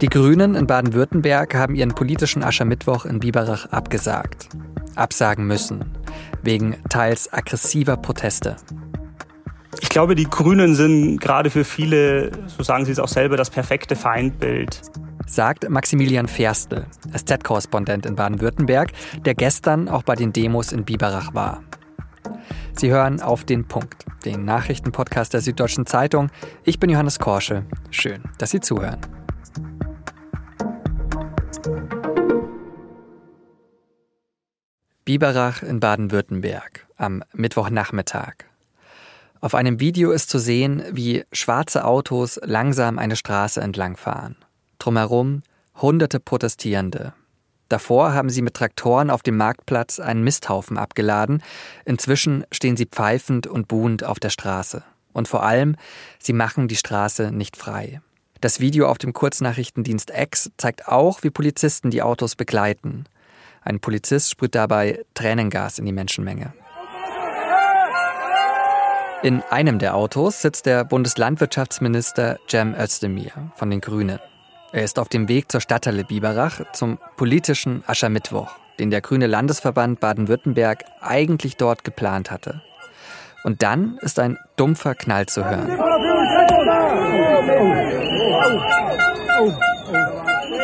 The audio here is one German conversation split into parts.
Die Grünen in Baden-Württemberg haben ihren politischen Aschermittwoch in Biberach abgesagt. Absagen müssen. Wegen teils aggressiver Proteste. Ich glaube, die Grünen sind gerade für viele, so sagen sie es auch selber, das perfekte Feindbild. Sagt Maximilian Ferstel, SZ-Korrespondent in Baden-Württemberg, der gestern auch bei den Demos in Biberach war. Sie hören auf den Punkt, den Nachrichtenpodcast der Süddeutschen Zeitung. Ich bin Johannes Korsche. Schön, dass Sie zuhören. Biberach in Baden-Württemberg am Mittwochnachmittag. Auf einem Video ist zu sehen, wie schwarze Autos langsam eine Straße entlangfahren. Drumherum hunderte Protestierende. Davor haben sie mit Traktoren auf dem Marktplatz einen Misthaufen abgeladen. Inzwischen stehen sie pfeifend und buhend auf der Straße. Und vor allem, sie machen die Straße nicht frei. Das Video auf dem Kurznachrichtendienst X zeigt auch, wie Polizisten die Autos begleiten. Ein Polizist sprüht dabei Tränengas in die Menschenmenge. In einem der Autos sitzt der Bundeslandwirtschaftsminister Cem Özdemir von den Grünen. Er ist auf dem Weg zur Stadthalle Biberach zum politischen Aschermittwoch, den der Grüne Landesverband Baden-Württemberg eigentlich dort geplant hatte. Und dann ist ein dumpfer Knall zu hören.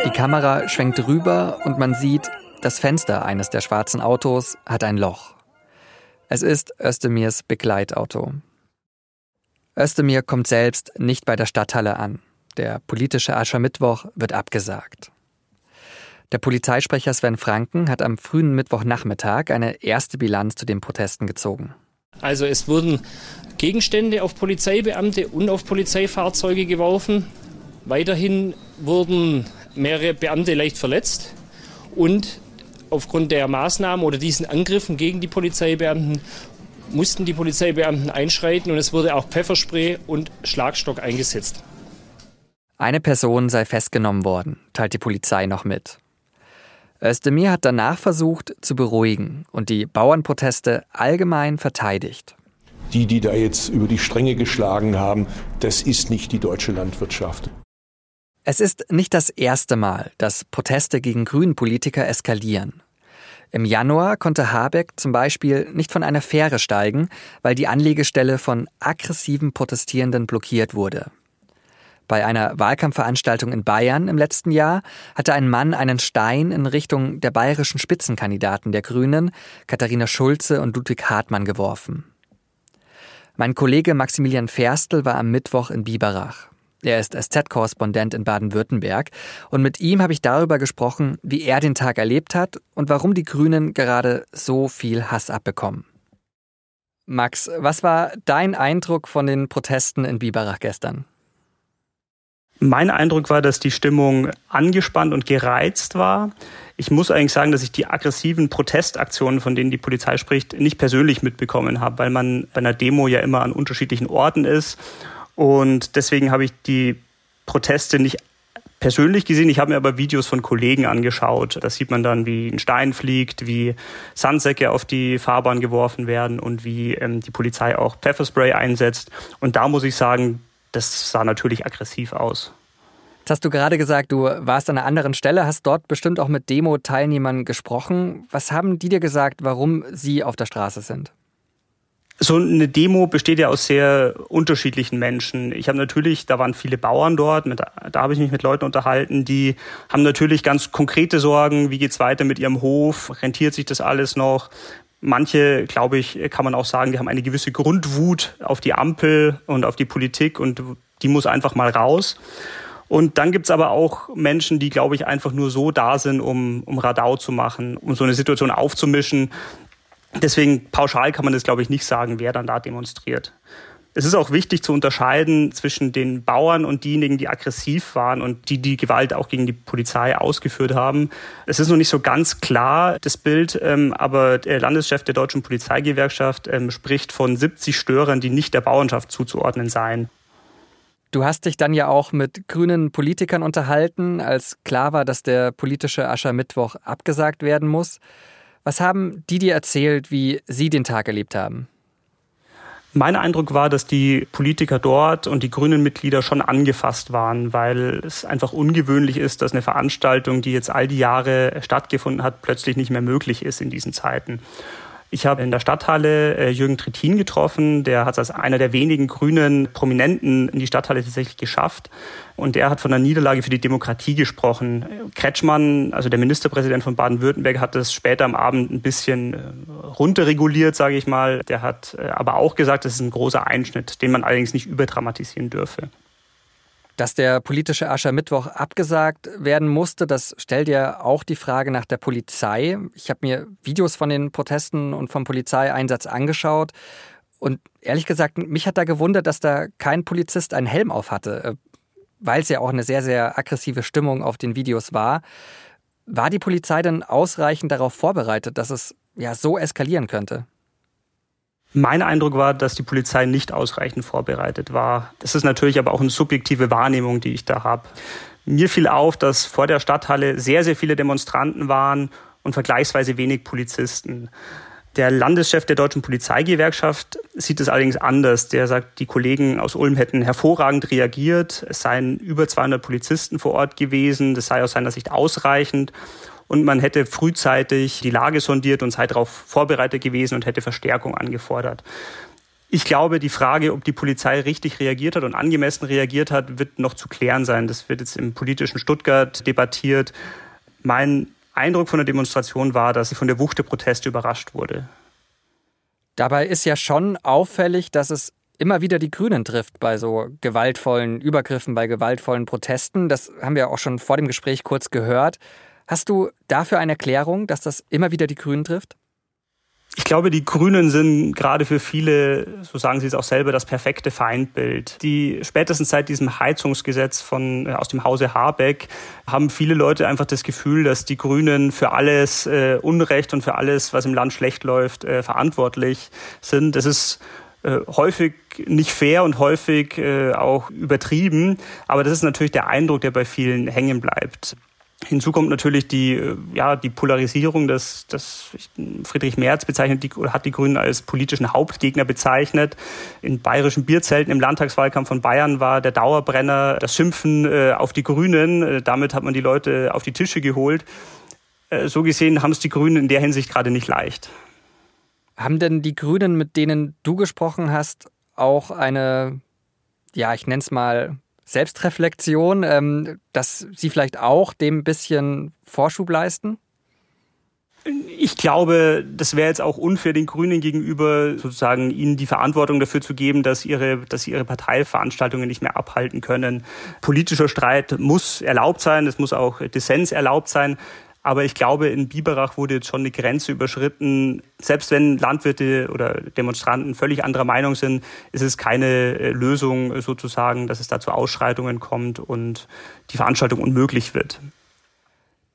Die Kamera schwenkt rüber und man sieht, das Fenster eines der schwarzen Autos hat ein Loch. Es ist Özdemirs Begleitauto. Özdemir kommt selbst nicht bei der Stadthalle an. Der politische Aschermittwoch wird abgesagt. Der Polizeisprecher Sven Franken hat am frühen Mittwochnachmittag eine erste Bilanz zu den Protesten gezogen. Also es wurden Gegenstände auf Polizeibeamte und auf Polizeifahrzeuge geworfen. Weiterhin wurden mehrere Beamte leicht verletzt und aufgrund der Maßnahmen oder diesen Angriffen gegen die Polizeibeamten mussten die Polizeibeamten einschreiten und es wurde auch Pfefferspray und Schlagstock eingesetzt. Eine Person sei festgenommen worden, teilt die Polizei noch mit. Özdemir hat danach versucht zu beruhigen und die Bauernproteste allgemein verteidigt. Die, die da jetzt über die Stränge geschlagen haben, das ist nicht die deutsche Landwirtschaft. Es ist nicht das erste Mal, dass Proteste gegen Grünen-Politiker eskalieren. Im Januar konnte Habeck zum Beispiel nicht von einer Fähre steigen, weil die Anlegestelle von aggressiven Protestierenden blockiert wurde. Bei einer Wahlkampfveranstaltung in Bayern im letzten Jahr hatte ein Mann einen Stein in Richtung der bayerischen Spitzenkandidaten der Grünen, Katharina Schulze und Ludwig Hartmann, geworfen. Mein Kollege Maximilian Ferstel war am Mittwoch in Biberach. Er ist SZ-Korrespondent in Baden-Württemberg und mit ihm habe ich darüber gesprochen, wie er den Tag erlebt hat und warum die Grünen gerade so viel Hass abbekommen. Max, was war dein Eindruck von den Protesten in Biberach gestern? Mein Eindruck war, dass die Stimmung angespannt und gereizt war. Ich muss eigentlich sagen, dass ich die aggressiven Protestaktionen, von denen die Polizei spricht, nicht persönlich mitbekommen habe, weil man bei einer Demo ja immer an unterschiedlichen Orten ist und deswegen habe ich die Proteste nicht persönlich gesehen. Ich habe mir aber Videos von Kollegen angeschaut. Da sieht man dann, wie ein Stein fliegt, wie Sandsäcke auf die Fahrbahn geworfen werden und wie ähm, die Polizei auch Pfefferspray einsetzt. Und da muss ich sagen, das sah natürlich aggressiv aus. Jetzt hast du gerade gesagt, du warst an einer anderen Stelle, hast dort bestimmt auch mit Demo-Teilnehmern gesprochen. Was haben die dir gesagt, warum sie auf der Straße sind? So eine Demo besteht ja aus sehr unterschiedlichen Menschen. Ich habe natürlich, da waren viele Bauern dort, mit, da habe ich mich mit Leuten unterhalten, die haben natürlich ganz konkrete Sorgen, wie geht's weiter mit ihrem Hof, rentiert sich das alles noch? Manche, glaube ich, kann man auch sagen, die haben eine gewisse Grundwut auf die Ampel und auf die Politik und die muss einfach mal raus. Und dann gibt's aber auch Menschen, die, glaube ich, einfach nur so da sind, um, um Radau zu machen, um so eine Situation aufzumischen. Deswegen pauschal kann man das, glaube ich, nicht sagen, wer dann da demonstriert. Es ist auch wichtig zu unterscheiden zwischen den Bauern und diejenigen, die aggressiv waren und die die Gewalt auch gegen die Polizei ausgeführt haben. Es ist noch nicht so ganz klar, das Bild, ähm, aber der Landeschef der deutschen Polizeigewerkschaft ähm, spricht von 70 Störern, die nicht der Bauernschaft zuzuordnen seien. Du hast dich dann ja auch mit grünen Politikern unterhalten, als klar war, dass der politische Aschermittwoch abgesagt werden muss. Was haben die dir erzählt, wie sie den Tag erlebt haben? Mein Eindruck war, dass die Politiker dort und die grünen Mitglieder schon angefasst waren, weil es einfach ungewöhnlich ist, dass eine Veranstaltung, die jetzt all die Jahre stattgefunden hat, plötzlich nicht mehr möglich ist in diesen Zeiten. Ich habe in der Stadthalle äh, Jürgen Trittin getroffen. Der hat es als einer der wenigen grünen Prominenten in die Stadthalle tatsächlich geschafft. Und er hat von der Niederlage für die Demokratie gesprochen. Kretschmann, also der Ministerpräsident von Baden-Württemberg, hat das später am Abend ein bisschen äh, runterreguliert, sage ich mal. Der hat äh, aber auch gesagt, das ist ein großer Einschnitt, den man allerdings nicht überdramatisieren dürfe. Dass der politische Aschermittwoch abgesagt werden musste, das stellt ja auch die Frage nach der Polizei. Ich habe mir Videos von den Protesten und vom Polizeieinsatz angeschaut. Und ehrlich gesagt, mich hat da gewundert, dass da kein Polizist einen Helm auf hatte, äh, weil es ja auch eine sehr, sehr aggressive Stimmung auf den Videos war. War die Polizei denn ausreichend darauf vorbereitet, dass es ja so eskalieren könnte? Mein Eindruck war, dass die Polizei nicht ausreichend vorbereitet war. Das ist natürlich aber auch eine subjektive Wahrnehmung, die ich da habe. Mir fiel auf, dass vor der Stadthalle sehr, sehr viele Demonstranten waren und vergleichsweise wenig Polizisten. Der Landeschef der Deutschen Polizeigewerkschaft sieht es allerdings anders. Der sagt, die Kollegen aus Ulm hätten hervorragend reagiert. Es seien über 200 Polizisten vor Ort gewesen. Das sei aus seiner Sicht ausreichend und man hätte frühzeitig die Lage sondiert und sei darauf vorbereitet gewesen und hätte Verstärkung angefordert. Ich glaube, die Frage, ob die Polizei richtig reagiert hat und angemessen reagiert hat, wird noch zu klären sein. Das wird jetzt im politischen Stuttgart debattiert. Mein Eindruck von der Demonstration war, dass sie von der Wucht der Proteste überrascht wurde. Dabei ist ja schon auffällig, dass es immer wieder die Grünen trifft bei so gewaltvollen Übergriffen, bei gewaltvollen Protesten. Das haben wir auch schon vor dem Gespräch kurz gehört. Hast du dafür eine Erklärung, dass das immer wieder die Grünen trifft? Ich glaube, die Grünen sind gerade für viele, so sagen sie es auch selber, das perfekte Feindbild. Die spätestens seit diesem Heizungsgesetz von äh, aus dem Hause Habeck haben viele Leute einfach das Gefühl, dass die Grünen für alles äh, Unrecht und für alles, was im Land schlecht läuft, äh, verantwortlich sind. Das ist äh, häufig nicht fair und häufig äh, auch übertrieben, aber das ist natürlich der Eindruck, der bei vielen hängen bleibt. Hinzu kommt natürlich die, äh, ja, die Polarisierung, dass, dass Friedrich Merz bezeichnet die, oder hat die Grünen als politischen Hauptgegner bezeichnet. In bayerischen Bierzelten im Landtagswahlkampf von Bayern war der Dauerbrenner das Schimpfen äh, auf die Grünen. Äh, damit hat man die Leute auf die Tische geholt. So gesehen haben es die Grünen in der Hinsicht gerade nicht leicht. Haben denn die Grünen, mit denen du gesprochen hast, auch eine, ja, ich nenne es mal Selbstreflexion, ähm, dass Sie vielleicht auch dem ein bisschen Vorschub leisten? Ich glaube, das wäre jetzt auch unfair den Grünen gegenüber, sozusagen ihnen die Verantwortung dafür zu geben, dass ihre, dass sie ihre Parteiveranstaltungen nicht mehr abhalten können. Politischer Streit muss erlaubt sein, es muss auch Dissens erlaubt sein. Aber ich glaube, in Biberach wurde jetzt schon eine Grenze überschritten. Selbst wenn Landwirte oder Demonstranten völlig anderer Meinung sind, ist es keine äh, Lösung sozusagen, dass es da zu Ausschreitungen kommt und die Veranstaltung unmöglich wird.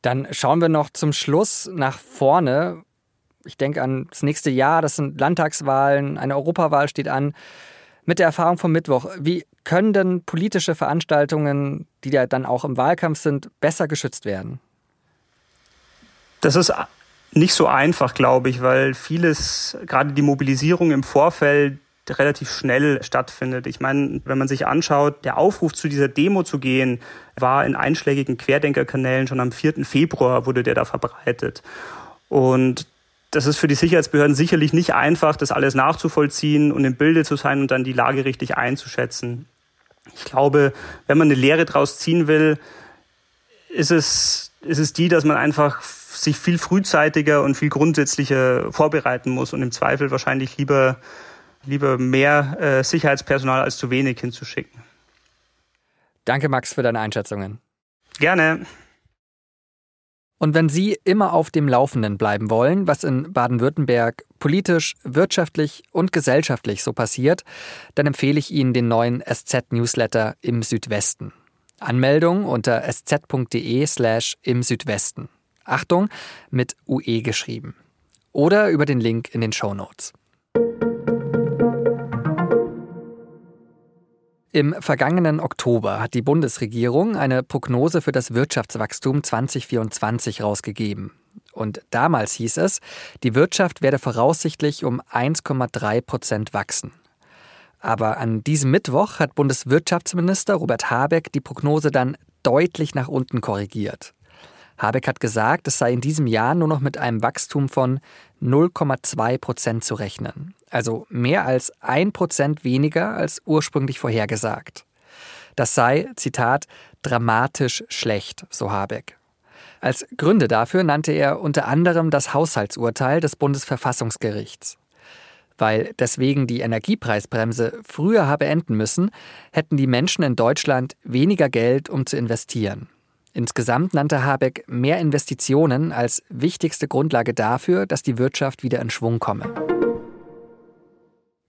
Dann schauen wir noch zum Schluss nach vorne. Ich denke an das nächste Jahr, das sind Landtagswahlen, eine Europawahl steht an. Mit der Erfahrung vom Mittwoch, wie können denn politische Veranstaltungen, die ja dann auch im Wahlkampf sind, besser geschützt werden? Das ist nicht so einfach, glaube ich, weil vieles, gerade die Mobilisierung im Vorfeld relativ schnell stattfindet. Ich meine, wenn man sich anschaut, der Aufruf zu dieser Demo zu gehen, war in einschlägigen Querdenkerkanälen schon am 4. Februar wurde der da verbreitet. Und das ist für die Sicherheitsbehörden sicherlich nicht einfach, das alles nachzuvollziehen und im Bilde zu sein und dann die Lage richtig einzuschätzen. Ich glaube, wenn man eine Lehre draus ziehen will, ist es, ist es die, dass man einfach sich viel frühzeitiger und viel grundsätzlicher vorbereiten muss und im Zweifel wahrscheinlich lieber, lieber mehr äh, Sicherheitspersonal als zu wenig hinzuschicken. Danke, Max, für deine Einschätzungen. Gerne. Und wenn Sie immer auf dem Laufenden bleiben wollen, was in Baden-Württemberg politisch, wirtschaftlich und gesellschaftlich so passiert, dann empfehle ich Ihnen den neuen SZ-Newsletter im Südwesten. Anmeldung unter sz.de slash im Südwesten. Achtung, mit UE geschrieben. Oder über den Link in den Show Notes. Im vergangenen Oktober hat die Bundesregierung eine Prognose für das Wirtschaftswachstum 2024 rausgegeben. Und damals hieß es, die Wirtschaft werde voraussichtlich um 1,3 Prozent wachsen. Aber an diesem Mittwoch hat Bundeswirtschaftsminister Robert Habeck die Prognose dann deutlich nach unten korrigiert. Habeck hat gesagt, es sei in diesem Jahr nur noch mit einem Wachstum von 0,2 Prozent zu rechnen. Also mehr als ein Prozent weniger als ursprünglich vorhergesagt. Das sei, Zitat, dramatisch schlecht, so Habeck. Als Gründe dafür nannte er unter anderem das Haushaltsurteil des Bundesverfassungsgerichts. Weil deswegen die Energiepreisbremse früher habe enden müssen, hätten die Menschen in Deutschland weniger Geld, um zu investieren. Insgesamt nannte Habeck mehr Investitionen als wichtigste Grundlage dafür, dass die Wirtschaft wieder in Schwung komme.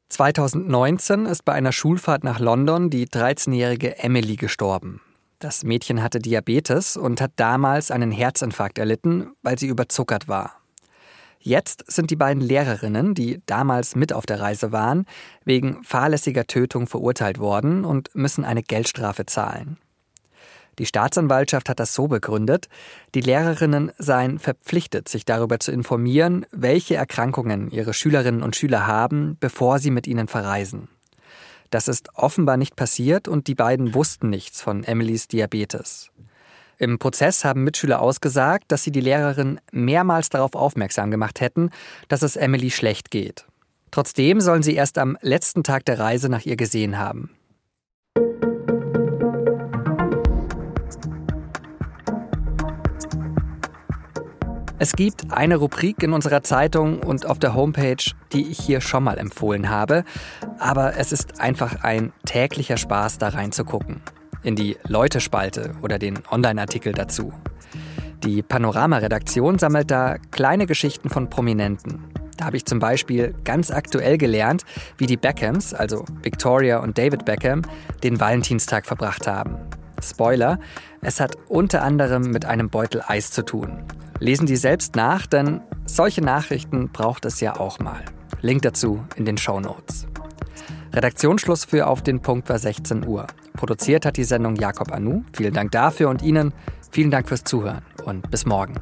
2019 ist bei einer Schulfahrt nach London die 13-jährige Emily gestorben. Das Mädchen hatte Diabetes und hat damals einen Herzinfarkt erlitten, weil sie überzuckert war. Jetzt sind die beiden Lehrerinnen, die damals mit auf der Reise waren, wegen fahrlässiger Tötung verurteilt worden und müssen eine Geldstrafe zahlen. Die Staatsanwaltschaft hat das so begründet, die Lehrerinnen seien verpflichtet, sich darüber zu informieren, welche Erkrankungen ihre Schülerinnen und Schüler haben, bevor sie mit ihnen verreisen. Das ist offenbar nicht passiert und die beiden wussten nichts von Emilys Diabetes. Im Prozess haben Mitschüler ausgesagt, dass sie die Lehrerin mehrmals darauf aufmerksam gemacht hätten, dass es Emily schlecht geht. Trotzdem sollen sie erst am letzten Tag der Reise nach ihr gesehen haben. Es gibt eine Rubrik in unserer Zeitung und auf der Homepage, die ich hier schon mal empfohlen habe, aber es ist einfach ein täglicher Spaß, da reinzugucken. In die Leute-Spalte oder den Online-Artikel dazu. Die Panorama-Redaktion sammelt da kleine Geschichten von Prominenten. Da habe ich zum Beispiel ganz aktuell gelernt, wie die Beckhams, also Victoria und David Beckham, den Valentinstag verbracht haben. Spoiler, es hat unter anderem mit einem Beutel Eis zu tun. Lesen Sie selbst nach, denn solche Nachrichten braucht es ja auch mal. Link dazu in den Show Notes. Redaktionsschluss für Auf den Punkt war 16 Uhr. Produziert hat die Sendung Jakob Anu. Vielen Dank dafür und Ihnen vielen Dank fürs Zuhören und bis morgen.